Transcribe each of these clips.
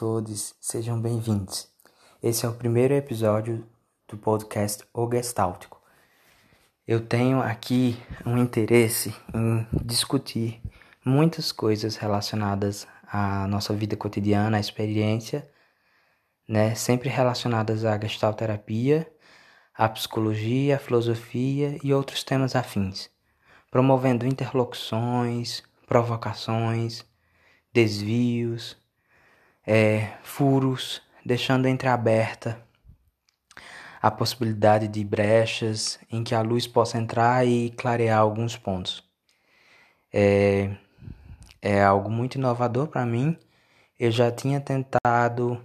todos, sejam bem-vindos. Esse é o primeiro episódio do podcast O Gestáltico. Eu tenho aqui um interesse em discutir muitas coisas relacionadas à nossa vida cotidiana, à experiência, né, sempre relacionadas à gestalterapia, à psicologia, à filosofia e outros temas afins, promovendo interlocuções, provocações, desvios, é, furos, deixando entreaberta a possibilidade de brechas em que a luz possa entrar e clarear alguns pontos. É, é algo muito inovador para mim. Eu já tinha tentado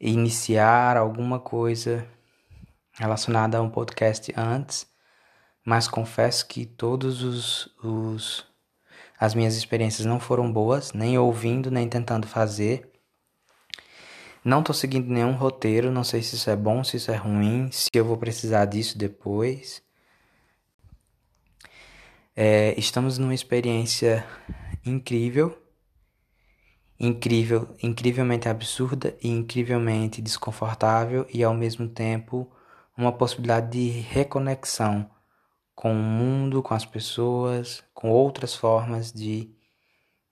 iniciar alguma coisa relacionada a um podcast antes, mas confesso que todos os, os as minhas experiências não foram boas, nem ouvindo, nem tentando fazer. Não tô seguindo nenhum roteiro, não sei se isso é bom, se isso é ruim, se eu vou precisar disso depois. É, estamos numa experiência incrível, incrível, incrivelmente absurda e incrivelmente desconfortável e ao mesmo tempo uma possibilidade de reconexão com o mundo, com as pessoas, com outras formas de,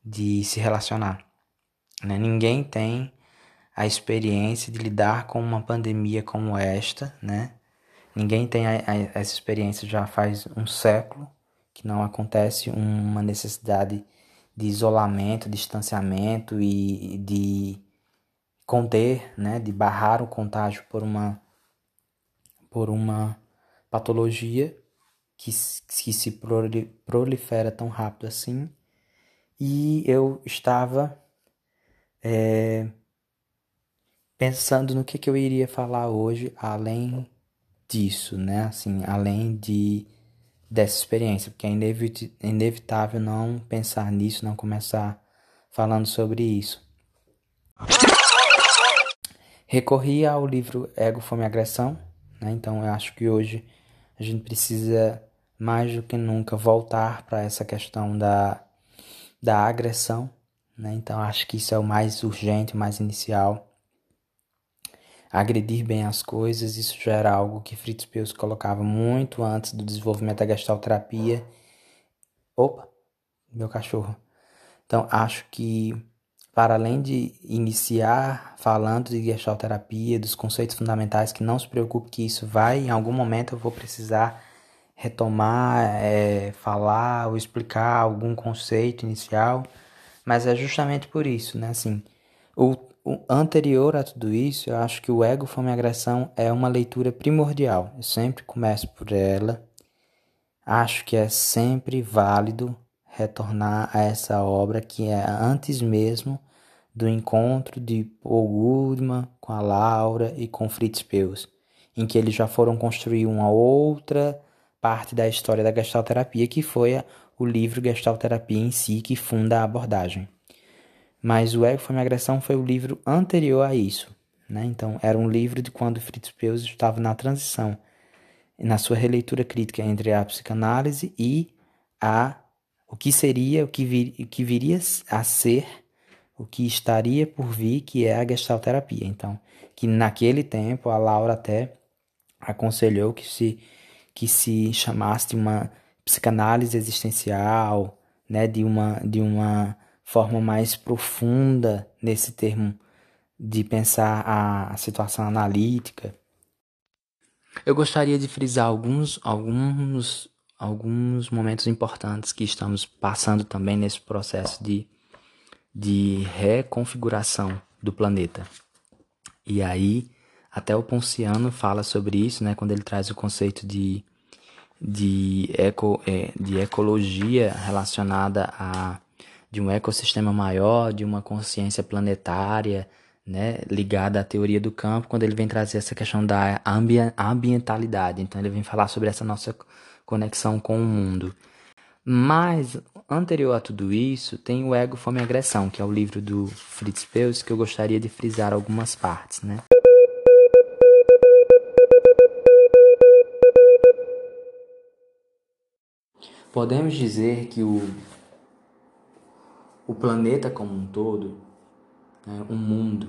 de se relacionar. Né? Ninguém tem a experiência de lidar com uma pandemia como esta, né? Ninguém tem a, a, essa experiência já faz um século que não acontece uma necessidade de isolamento, distanciamento e de conter, né, de barrar o contágio por uma por uma patologia que, que se prolifera tão rápido assim. E eu estava é, pensando no que, que eu iria falar hoje, além disso, né? Assim, além de dessa experiência, porque é inevitável não pensar nisso, não começar falando sobre isso. Recorri ao livro Ego, Fome e Agressão, né? Então eu acho que hoje a gente precisa mais do que nunca voltar para essa questão da, da agressão, né? Então acho que isso é o mais urgente, mais inicial agredir bem as coisas, isso já era algo que Fritz Perls colocava muito antes do desenvolvimento da gestalterapia. Opa, meu cachorro. Então, acho que para além de iniciar falando de gestalterapia, dos conceitos fundamentais, que não se preocupe que isso vai, em algum momento eu vou precisar retomar, é, falar ou explicar algum conceito inicial, mas é justamente por isso, né? Assim, o anterior a tudo isso, eu acho que o Ego, Fome e Agressão é uma leitura primordial. Eu sempre começo por ela. Acho que é sempre válido retornar a essa obra que é antes mesmo do encontro de Paul Goodman com a Laura e com Fritz Perls, em que eles já foram construir uma outra parte da história da gestalterapia, que foi o livro Gestalterapia em si, que funda a abordagem. Mas o Ego foi uma agressão foi o livro anterior a isso. Né? Então, era um livro de quando Fritz Perls estava na transição, na sua releitura crítica entre a psicanálise e a o que seria, o que, vir, o que viria a ser, o que estaria por vir, que é a gestalterapia. Então, que naquele tempo a Laura até aconselhou que se, que se chamasse de uma psicanálise existencial, né, de uma, de uma forma mais profunda nesse termo de pensar a situação analítica. Eu gostaria de frisar alguns, alguns, alguns momentos importantes que estamos passando também nesse processo de, de reconfiguração do planeta. E aí, até o Ponciano fala sobre isso, né, quando ele traz o conceito de, de, eco, é, de ecologia relacionada a de um ecossistema maior, de uma consciência planetária, né, ligada à teoria do campo, quando ele vem trazer essa questão da ambientalidade. Então ele vem falar sobre essa nossa conexão com o mundo. Mas anterior a tudo isso, tem o Ego, Fome e Agressão, que é o livro do Fritz Perls, que eu gostaria de frisar algumas partes, né? Podemos dizer que o, o planeta como um todo, né, o mundo,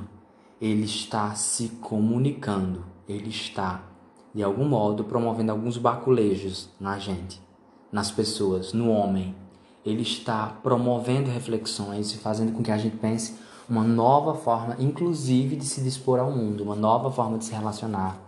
ele está se comunicando, ele está, de algum modo, promovendo alguns baculejos na gente, nas pessoas, no homem. Ele está promovendo reflexões e fazendo com que a gente pense uma nova forma, inclusive, de se dispor ao mundo, uma nova forma de se relacionar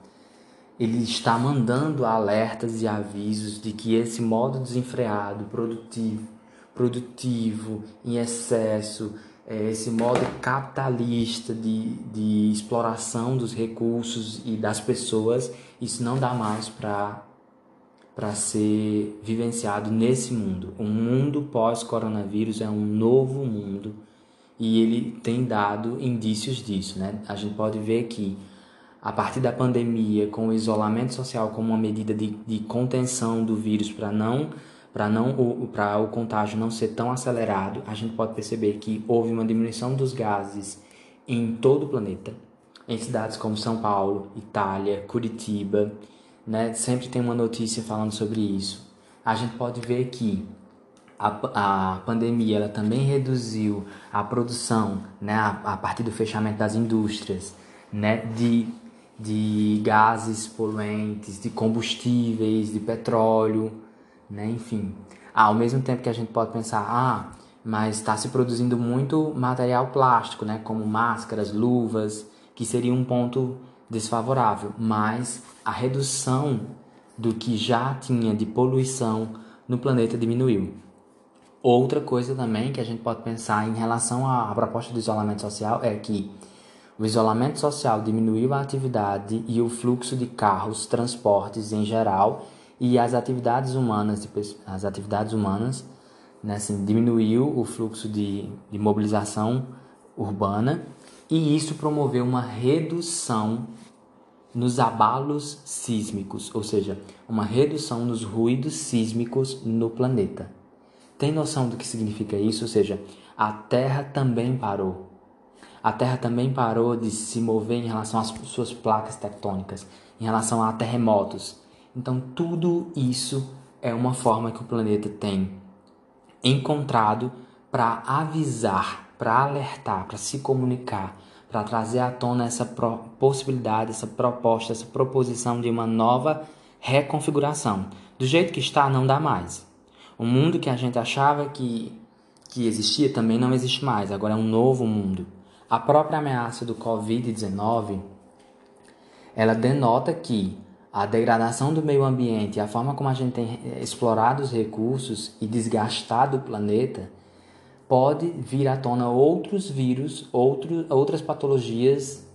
ele está mandando alertas e avisos de que esse modo desenfreado, produtivo, produtivo, em excesso, é, esse modo capitalista de, de exploração dos recursos e das pessoas, isso não dá mais para para ser vivenciado nesse mundo. O mundo pós-coronavírus é um novo mundo e ele tem dado indícios disso, né? A gente pode ver que a partir da pandemia, com o isolamento social como uma medida de, de contenção do vírus para não para não para o contágio não ser tão acelerado, a gente pode perceber que houve uma diminuição dos gases em todo o planeta, em cidades como São Paulo, Itália, Curitiba, né? Sempre tem uma notícia falando sobre isso. A gente pode ver que a, a pandemia ela também reduziu a produção, né? A, a partir do fechamento das indústrias, né? De de gases poluentes, de combustíveis, de petróleo, né? enfim. Ah, ao mesmo tempo que a gente pode pensar, ah, mas está se produzindo muito material plástico, né? como máscaras, luvas, que seria um ponto desfavorável, mas a redução do que já tinha de poluição no planeta diminuiu. Outra coisa também que a gente pode pensar em relação à proposta do isolamento social é que o isolamento social diminuiu a atividade e o fluxo de carros, transportes em geral e as atividades humanas, as atividades humanas, né, assim, diminuiu o fluxo de, de mobilização urbana e isso promoveu uma redução nos abalos sísmicos, ou seja, uma redução nos ruídos sísmicos no planeta. Tem noção do que significa isso? Ou seja, a Terra também parou. A Terra também parou de se mover em relação às suas placas tectônicas, em relação a terremotos. Então, tudo isso é uma forma que o planeta tem encontrado para avisar, para alertar, para se comunicar, para trazer à tona essa possibilidade, essa proposta, essa proposição de uma nova reconfiguração. Do jeito que está, não dá mais. O mundo que a gente achava que, que existia também não existe mais. Agora é um novo mundo. A própria ameaça do Covid-19, ela denota que a degradação do meio ambiente, a forma como a gente tem explorado os recursos e desgastado o planeta, pode vir à tona outros vírus, outro, outras patologias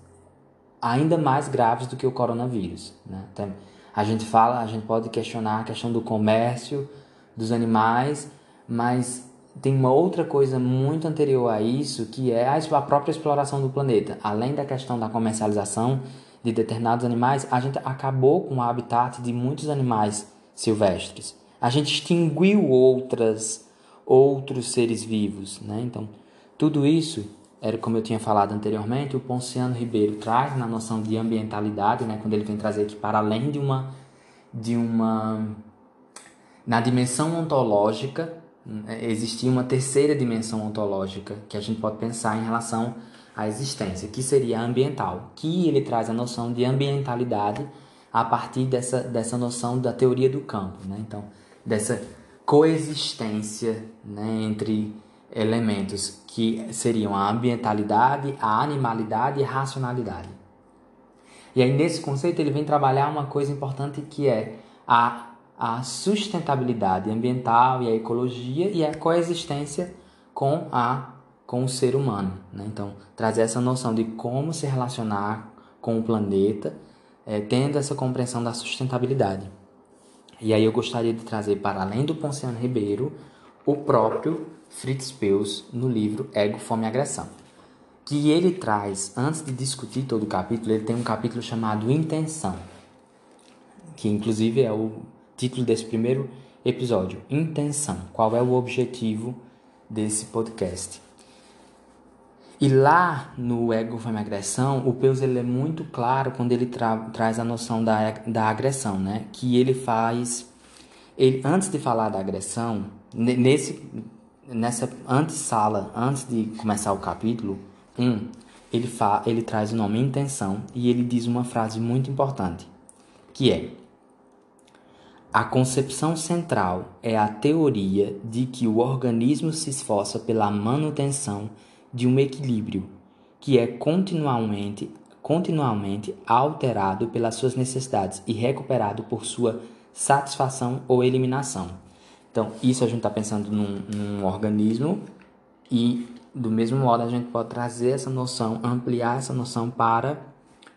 ainda mais graves do que o coronavírus. Né? Então, a gente fala, a gente pode questionar a questão do comércio dos animais, mas tem uma outra coisa muito anterior a isso, que é a própria exploração do planeta. Além da questão da comercialização de determinados animais, a gente acabou com o habitat de muitos animais silvestres. A gente extinguiu outras outros seres vivos, né? Então, tudo isso era como eu tinha falado anteriormente, o Ponciano Ribeiro traz na noção de ambientalidade, né, quando ele vem trazer que para além de uma de uma na dimensão ontológica existia uma terceira dimensão ontológica que a gente pode pensar em relação à existência, que seria a ambiental, que ele traz a noção de ambientalidade a partir dessa, dessa noção da teoria do campo, né? então dessa coexistência né, entre elementos que seriam a ambientalidade, a animalidade e a racionalidade. E aí nesse conceito ele vem trabalhar uma coisa importante que é a a sustentabilidade ambiental e a ecologia e a coexistência com a com o ser humano. Né? Então, trazer essa noção de como se relacionar com o planeta, é, tendo essa compreensão da sustentabilidade. E aí eu gostaria de trazer, para além do Ponciano Ribeiro, o próprio Fritz Perls no livro Ego, Fome e Agressão. Que ele traz, antes de discutir todo o capítulo, ele tem um capítulo chamado Intenção, que inclusive é o título desse primeiro episódio. Intenção. Qual é o objetivo desse podcast? E lá no Ego e Agressão, o Peus ele é muito claro quando ele tra traz a noção da, da agressão, né? Que ele faz. Ele, antes de falar da agressão, nesse nessa antessala, antes de começar o capítulo 1, ele, fa, ele traz o nome intenção e ele diz uma frase muito importante, que é a concepção central é a teoria de que o organismo se esforça pela manutenção de um equilíbrio que é continuamente, continuamente alterado pelas suas necessidades e recuperado por sua satisfação ou eliminação. Então, isso a gente está pensando num, num organismo e, do mesmo modo, a gente pode trazer essa noção, ampliar essa noção para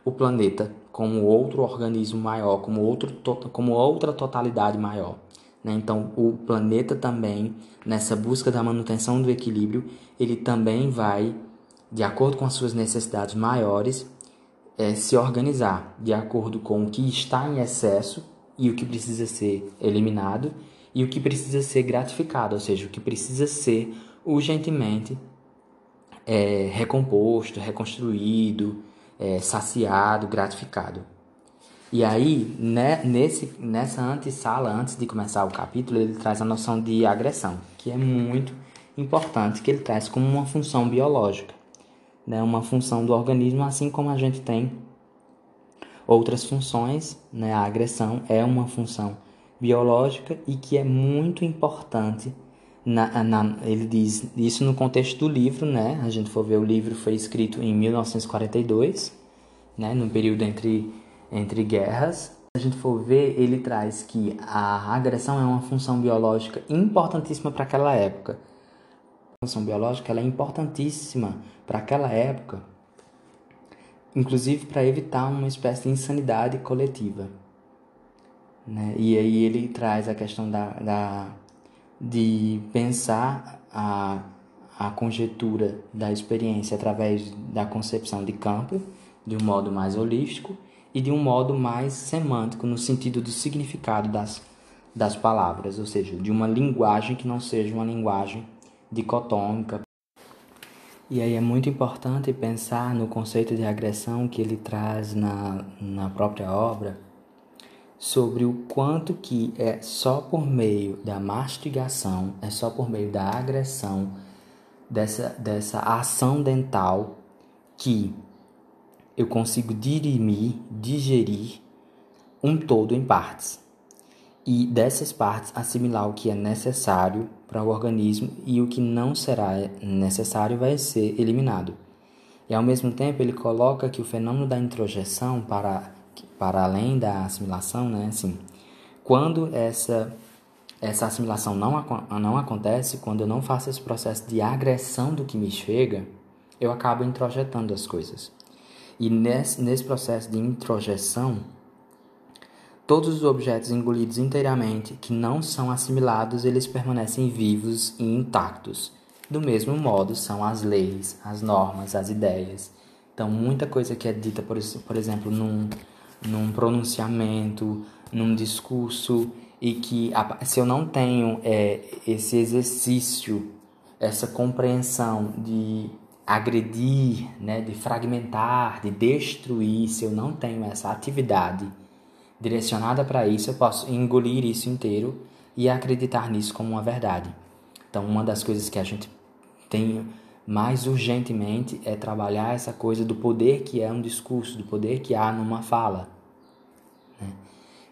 o planeta como outro organismo maior, como, outro, como outra totalidade maior. Né? Então, o planeta também, nessa busca da manutenção do equilíbrio, ele também vai, de acordo com as suas necessidades maiores, é, se organizar de acordo com o que está em excesso e o que precisa ser eliminado e o que precisa ser gratificado, ou seja, o que precisa ser urgentemente é, recomposto, reconstruído, é, saciado, gratificado. E aí, né, nesse, nessa antessala, antes de começar o capítulo, ele traz a noção de agressão, que é muito importante, que ele traz como uma função biológica, né, uma função do organismo, assim como a gente tem outras funções, né, a agressão é uma função biológica e que é muito importante. Na, na, ele diz isso no contexto do livro, né? A gente for ver o livro foi escrito em 1942, né? No período entre entre guerras. Se a gente for ver, ele traz que a agressão é uma função biológica importantíssima para aquela época. A função biológica ela é importantíssima para aquela época, inclusive para evitar uma espécie de insanidade coletiva. Né? E aí ele traz a questão da, da, de pensar a, a conjetura da experiência através da concepção de campo, de um modo mais holístico, e de um modo mais semântico, no sentido do significado das, das palavras, ou seja, de uma linguagem que não seja uma linguagem dicotômica. E aí é muito importante pensar no conceito de agressão que ele traz na, na própria obra, sobre o quanto que é só por meio da mastigação, é só por meio da agressão, dessa, dessa ação dental que eu consigo dirimir, digerir um todo em partes. E dessas partes assimilar o que é necessário para o organismo e o que não será necessário vai ser eliminado. E ao mesmo tempo ele coloca que o fenômeno da introjeção para para além da assimilação, né? Assim, quando essa essa assimilação não, não acontece, quando eu não faço esse processo de agressão do que me chega, eu acabo introjetando as coisas. E nesse, nesse processo de introjeção, todos os objetos engolidos inteiramente que não são assimilados, eles permanecem vivos e intactos. Do mesmo modo são as leis, as normas, as ideias. Então, muita coisa que é dita, por, por exemplo, num, num pronunciamento, num discurso, e que se eu não tenho é, esse exercício, essa compreensão de agredir, né, de fragmentar, de destruir, se eu não tenho essa atividade direcionada para isso, eu posso engolir isso inteiro e acreditar nisso como uma verdade. Então, uma das coisas que a gente tem mais urgentemente é trabalhar essa coisa do poder que é um discurso, do poder que há numa fala. Né?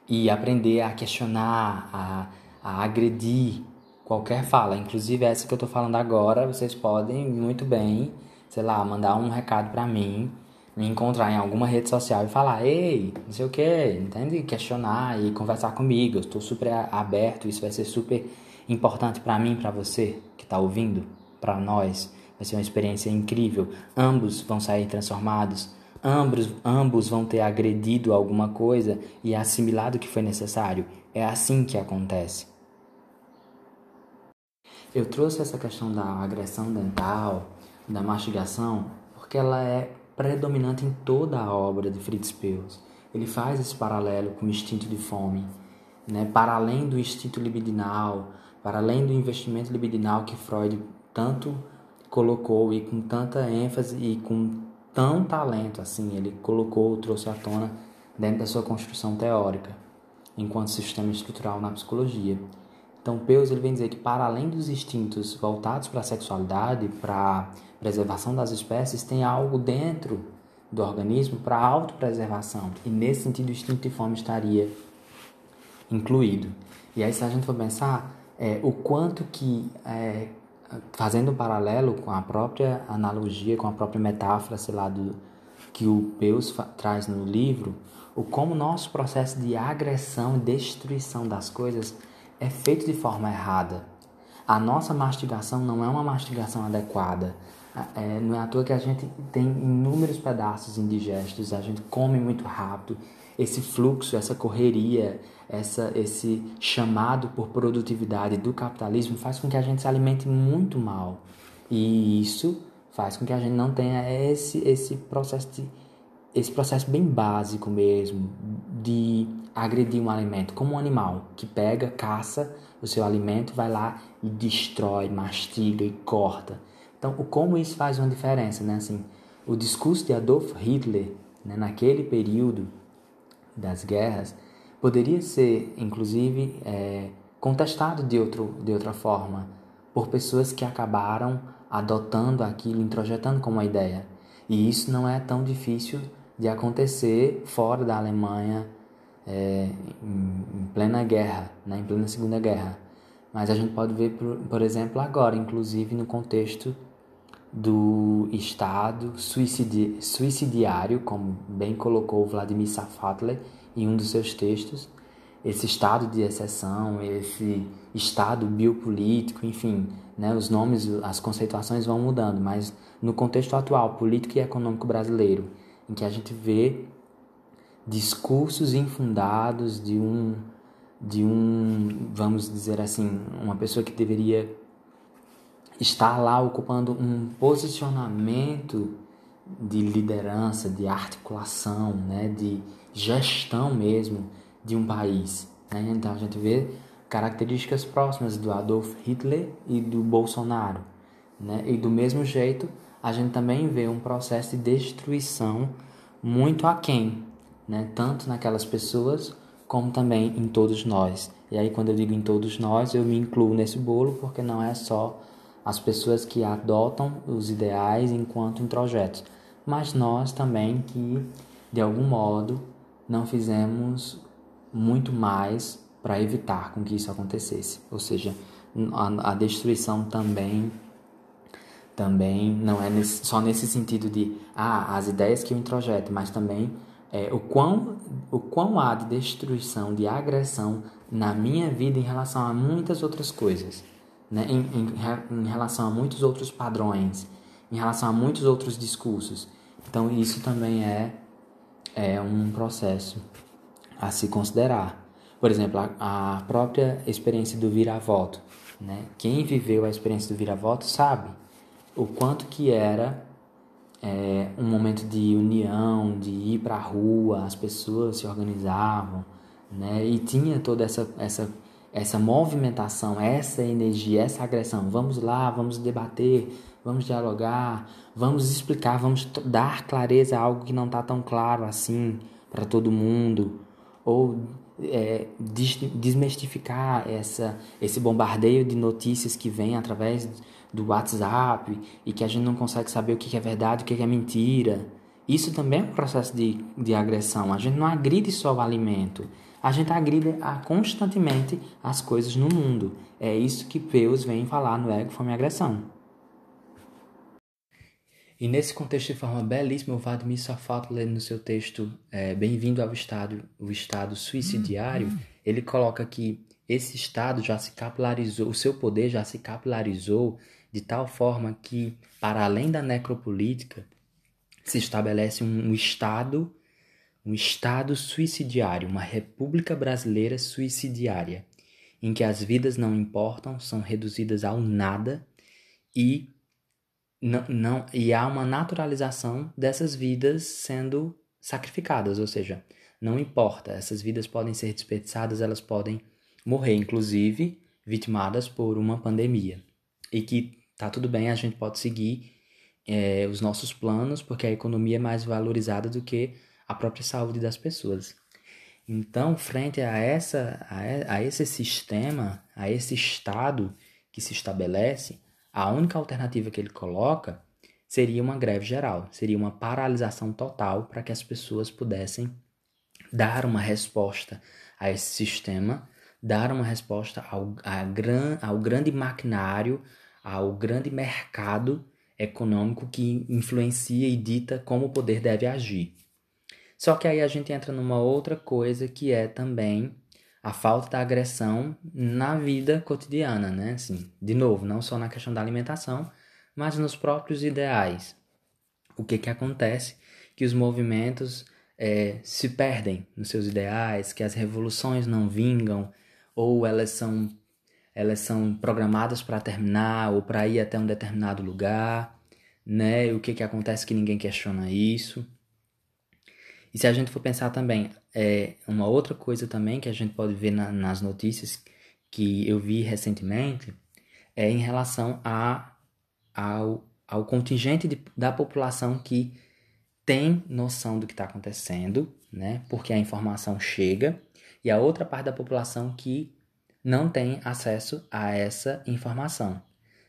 E aprender a questionar, a, a agredir qualquer fala, inclusive essa que eu estou falando agora, vocês podem muito bem, sei lá, mandar um recado para mim, me encontrar em alguma rede social e falar, ei, não sei o que, entende? Questionar e conversar comigo, eu estou super aberto, isso vai ser super importante para mim, para você que está ouvindo, para nós. Vai ser uma experiência incrível. Ambos vão sair transformados. Ambos, ambos vão ter agredido alguma coisa e assimilado o que foi necessário. É assim que acontece. eu trouxe essa questão da agressão dental, da mastigação, porque ela é predominante em toda a obra de Fritz Perls. Ele faz esse paralelo com o instinto de fome, né? para além do instinto libidinal, para além do investimento libidinal que Freud tanto colocou e com tanta ênfase e com tão talento assim, ele colocou, trouxe à tona dentro da sua construção teórica, enquanto sistema estrutural na psicologia. Então, Peus ele vem dizer que para além dos instintos voltados para a sexualidade, para a preservação das espécies, tem algo dentro do organismo para a autopreservação. E nesse sentido, o instinto de fome estaria incluído. E aí, se a gente for pensar, é, o quanto que, é, fazendo um paralelo com a própria analogia, com a própria metáfora, sei lá, do, que o Peus traz no livro, o como nosso processo de agressão e destruição das coisas é feito de forma errada. A nossa mastigação não é uma mastigação adequada. É, não é à toa que a gente tem inúmeros pedaços indigestos, a gente come muito rápido. Esse fluxo, essa correria, essa, esse chamado por produtividade do capitalismo faz com que a gente se alimente muito mal. E isso faz com que a gente não tenha esse, esse processo de esse processo bem básico mesmo de agredir um alimento, como um animal que pega, caça o seu alimento, vai lá e destrói, mastiga e corta. Então, o como isso faz uma diferença, né? Assim, o discurso de Adolf Hitler, né, naquele período das guerras, poderia ser, inclusive, é, contestado de, outro, de outra forma por pessoas que acabaram adotando aquilo, introjetando como uma ideia. E isso não é tão difícil de acontecer fora da Alemanha é, em, em, plena guerra, né, em plena Segunda Guerra. Mas a gente pode ver, por, por exemplo, agora, inclusive no contexto do Estado suicidi suicidiário, como bem colocou Vladimir Safatler em um dos seus textos, esse estado de exceção, esse estado biopolítico, enfim, né, os nomes, as conceituações vão mudando, mas no contexto atual, político e econômico brasileiro, em que a gente vê discursos infundados de um de um, vamos dizer assim, uma pessoa que deveria estar lá ocupando um posicionamento de liderança, de articulação, né, de gestão mesmo de um país. Né? Então a gente vê características próximas do Adolf Hitler e do Bolsonaro. Né? E do mesmo jeito, a gente também vê um processo de destruição muito aquém, né? tanto naquelas pessoas como também em todos nós. E aí, quando eu digo em todos nós, eu me incluo nesse bolo porque não é só as pessoas que adotam os ideais enquanto introjetos, mas nós também que, de algum modo, não fizemos muito mais para evitar com que isso acontecesse. Ou seja, a, a destruição também também não é nesse, só nesse sentido de ah, as ideias que eu introjeto, mas também é, o, quão, o quão há de destruição, de agressão na minha vida em relação a muitas outras coisas, né? em, em, em relação a muitos outros padrões, em relação a muitos outros discursos. Então, isso também é, é um processo a se considerar. Por exemplo, a, a própria experiência do vira-voto. Né? Quem viveu a experiência do vira-voto sabe o quanto que era é, um momento de união, de ir para a rua, as pessoas se organizavam, né? E tinha toda essa, essa, essa movimentação, essa energia, essa agressão. Vamos lá, vamos debater, vamos dialogar, vamos explicar, vamos dar clareza a algo que não está tão claro assim para todo mundo, ou é, desmistificar essa, esse bombardeio de notícias que vem através do WhatsApp e que a gente não consegue saber o que é verdade, o que é mentira. Isso também é um processo de, de agressão. A gente não agride só o alimento, a gente agride a, constantemente as coisas no mundo. É isso que Peus vem falar no Ego, Fome e Agressão. E nesse contexto de forma belíssima, o Vladimir Safatler, no seu texto é, Bem-vindo ao Estado, o Estado Suicidiário, ele coloca que esse Estado já se capilarizou, o seu poder já se capilarizou de tal forma que, para além da necropolítica, se estabelece um Estado, um Estado suicidiário, uma República Brasileira suicidiária. em que as vidas não importam, são reduzidas ao nada e não, não e há uma naturalização dessas vidas sendo sacrificadas, ou seja, não importa, essas vidas podem ser desperdiçadas, elas podem morrer, inclusive vitimadas por uma pandemia. E que tá tudo bem, a gente pode seguir é, os nossos planos, porque a economia é mais valorizada do que a própria saúde das pessoas. Então, frente a, essa, a, esse sistema, a esse estado que se estabelece, a única alternativa que ele coloca seria uma greve geral, seria uma paralisação total para que as pessoas pudessem dar uma resposta a esse sistema, dar uma resposta ao, a gran, ao grande maquinário, ao grande mercado econômico que influencia e dita como o poder deve agir. Só que aí a gente entra numa outra coisa que é também a falta da agressão na vida cotidiana, né? Assim, de novo, não só na questão da alimentação, mas nos próprios ideais. O que que acontece? Que os movimentos é, se perdem nos seus ideais, que as revoluções não vingam, ou elas são, elas são programadas para terminar, ou para ir até um determinado lugar, né? O que que acontece que ninguém questiona isso. E se a gente for pensar também, é, uma outra coisa também que a gente pode ver na, nas notícias que eu vi recentemente é em relação a, ao, ao contingente de, da população que tem noção do que está acontecendo, né? Porque a informação chega, e a outra parte da população que não tem acesso a essa informação.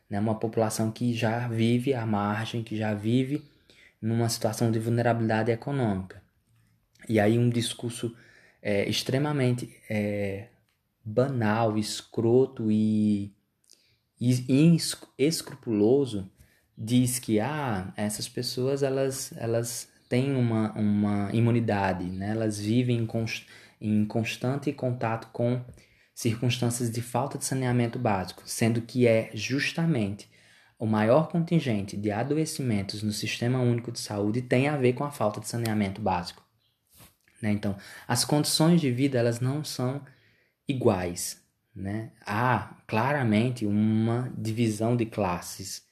Né? Uma população que já vive à margem, que já vive numa situação de vulnerabilidade econômica. E aí um discurso é, extremamente é, banal, escroto e, e escrupuloso diz que ah, essas pessoas elas, elas têm uma, uma imunidade, né? elas vivem em, const, em constante contato com circunstâncias de falta de saneamento básico, sendo que é justamente o maior contingente de adoecimentos no Sistema Único de Saúde tem a ver com a falta de saneamento básico. Né? Então, as condições de vida elas não são iguais. Né? Há claramente uma divisão de classes.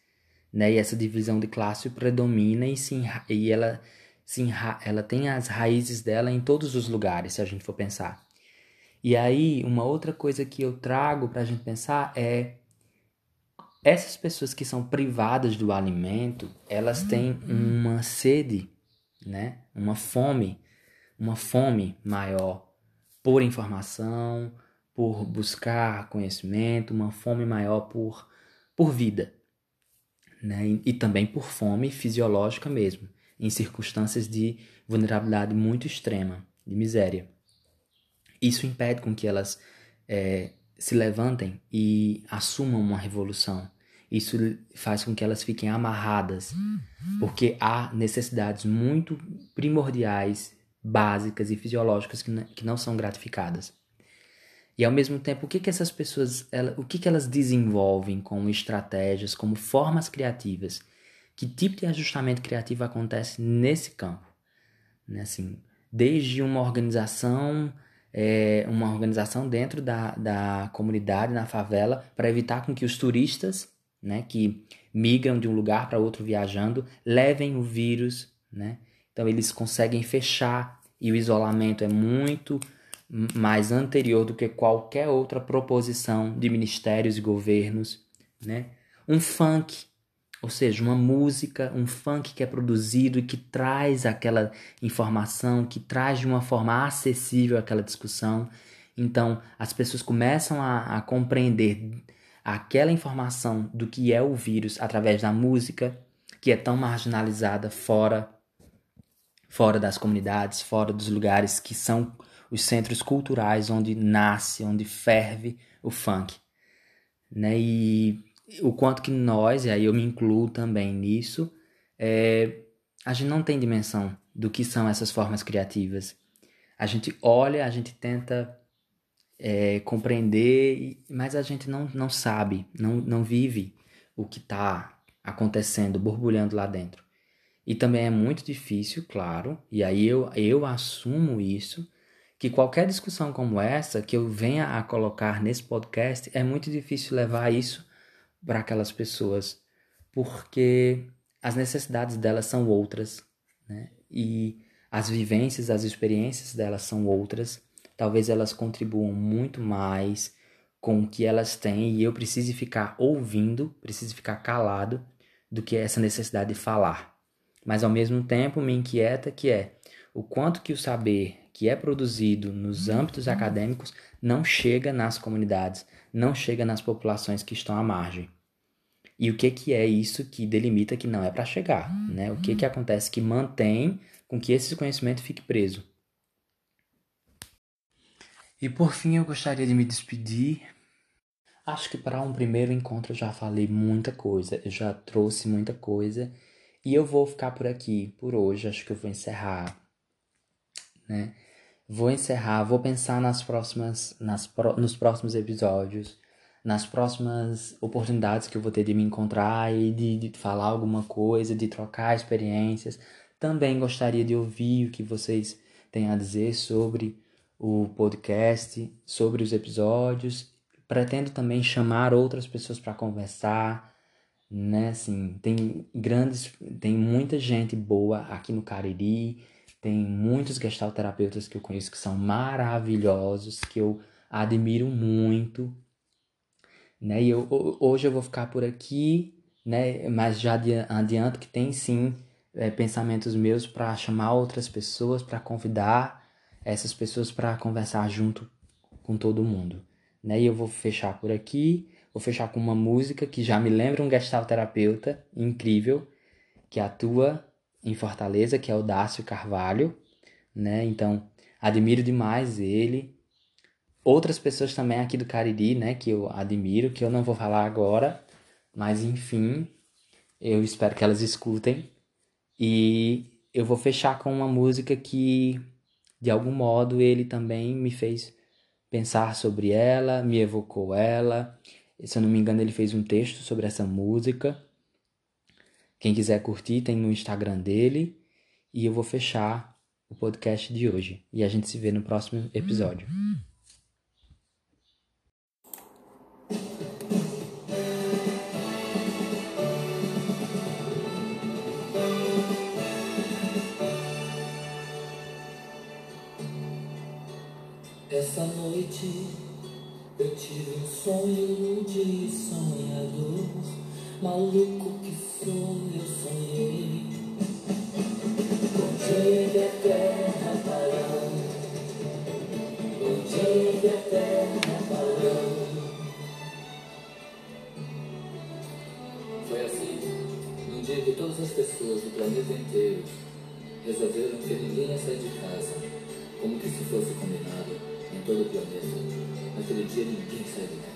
Né? E essa divisão de classe predomina e, se, e ela, se, ela tem as raízes dela em todos os lugares, se a gente for pensar. E aí, uma outra coisa que eu trago para a gente pensar é essas pessoas que são privadas do alimento, elas têm uhum. uma sede, né? Uma fome uma fome maior por informação, por buscar conhecimento, uma fome maior por, por vida, né? E, e, também por fome fisiológica mesmo, em circunstâncias de vulnerabilidade muito extrema, de miséria. Isso impede com que elas é, se levantem e assumam uma revolução. Isso faz com que elas fiquem amarradas, porque há necessidades muito primordiais básicas e fisiológicas que, que não são gratificadas. E ao mesmo tempo, o que, que essas pessoas, ela, o que, que elas desenvolvem como estratégias, como formas criativas? Que tipo de ajustamento criativo acontece nesse campo? Né? Assim, desde uma organização, é, uma organização dentro da, da comunidade, na favela, para evitar com que os turistas, né, que migram de um lugar para outro viajando, levem o vírus, né? Então eles conseguem fechar e o isolamento é muito mais anterior do que qualquer outra proposição de ministérios e governos, né? Um funk, ou seja, uma música, um funk que é produzido e que traz aquela informação, que traz de uma forma acessível aquela discussão. Então, as pessoas começam a, a compreender aquela informação do que é o vírus através da música, que é tão marginalizada fora fora das comunidades, fora dos lugares que são os centros culturais onde nasce, onde ferve o funk. Né? E o quanto que nós, e aí eu me incluo também nisso, é, a gente não tem dimensão do que são essas formas criativas. A gente olha, a gente tenta é, compreender, mas a gente não, não sabe, não, não vive o que está acontecendo, borbulhando lá dentro. E também é muito difícil, claro, e aí eu, eu assumo isso, que qualquer discussão como essa que eu venha a colocar nesse podcast é muito difícil levar isso para aquelas pessoas, porque as necessidades delas são outras, né? E as vivências, as experiências delas são outras. Talvez elas contribuam muito mais com o que elas têm e eu preciso ficar ouvindo, preciso ficar calado do que essa necessidade de falar. Mas ao mesmo tempo me inquieta que é o quanto que o saber que é produzido nos âmbitos acadêmicos não chega nas comunidades, não chega nas populações que estão à margem. E o que, que é isso que delimita que não é para chegar? Né? O que, que acontece que mantém com que esse conhecimento fique preso? E por fim, eu gostaria de me despedir. Acho que para um primeiro encontro eu já falei muita coisa, eu já trouxe muita coisa. E eu vou ficar por aqui por hoje. Acho que eu vou encerrar, né? Vou encerrar, vou pensar nas próximas, nas, nos próximos episódios, nas próximas oportunidades que eu vou ter de me encontrar e de, de falar alguma coisa, de trocar experiências. Também gostaria de ouvir o que vocês têm a dizer sobre o podcast, sobre os episódios. Pretendo também chamar outras pessoas para conversar, né? Assim, tem grandes, tem muita gente boa aqui no Cariri tem muitos gestalterapeutas que eu conheço que são maravilhosos, que eu admiro muito. Né? E eu, hoje eu vou ficar por aqui, né? mas já adianto que tem sim é, pensamentos meus para chamar outras pessoas, para convidar essas pessoas para conversar junto com todo mundo. Né? E eu vou fechar por aqui, vou fechar com uma música que já me lembra um gestalterapeuta incrível, que atua em Fortaleza, que é o Dácio Carvalho, né? Então, admiro demais ele. Outras pessoas também aqui do Cariri, né, que eu admiro, que eu não vou falar agora, mas enfim, eu espero que elas escutem. E eu vou fechar com uma música que de algum modo ele também me fez pensar sobre ela, me evocou ela. Se eu não me engano, ele fez um texto sobre essa música. Quem quiser curtir, tem no Instagram dele. E eu vou fechar o podcast de hoje. E a gente se vê no próximo episódio. Essa sonho de sonhador maluco que sou, eu sonhei. Com dia de terra parando, com dia de terra parando. Foi assim, num dia que todas as pessoas do planeta inteiro resolveram que ninguém ia sair de casa, como que se fosse combinado em todo o planeta. Naquele dia ninguém saiu de casa.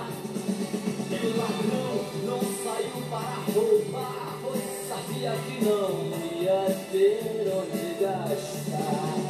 Ladrão não saiu para roubar sabia que não ia ter onde gastar.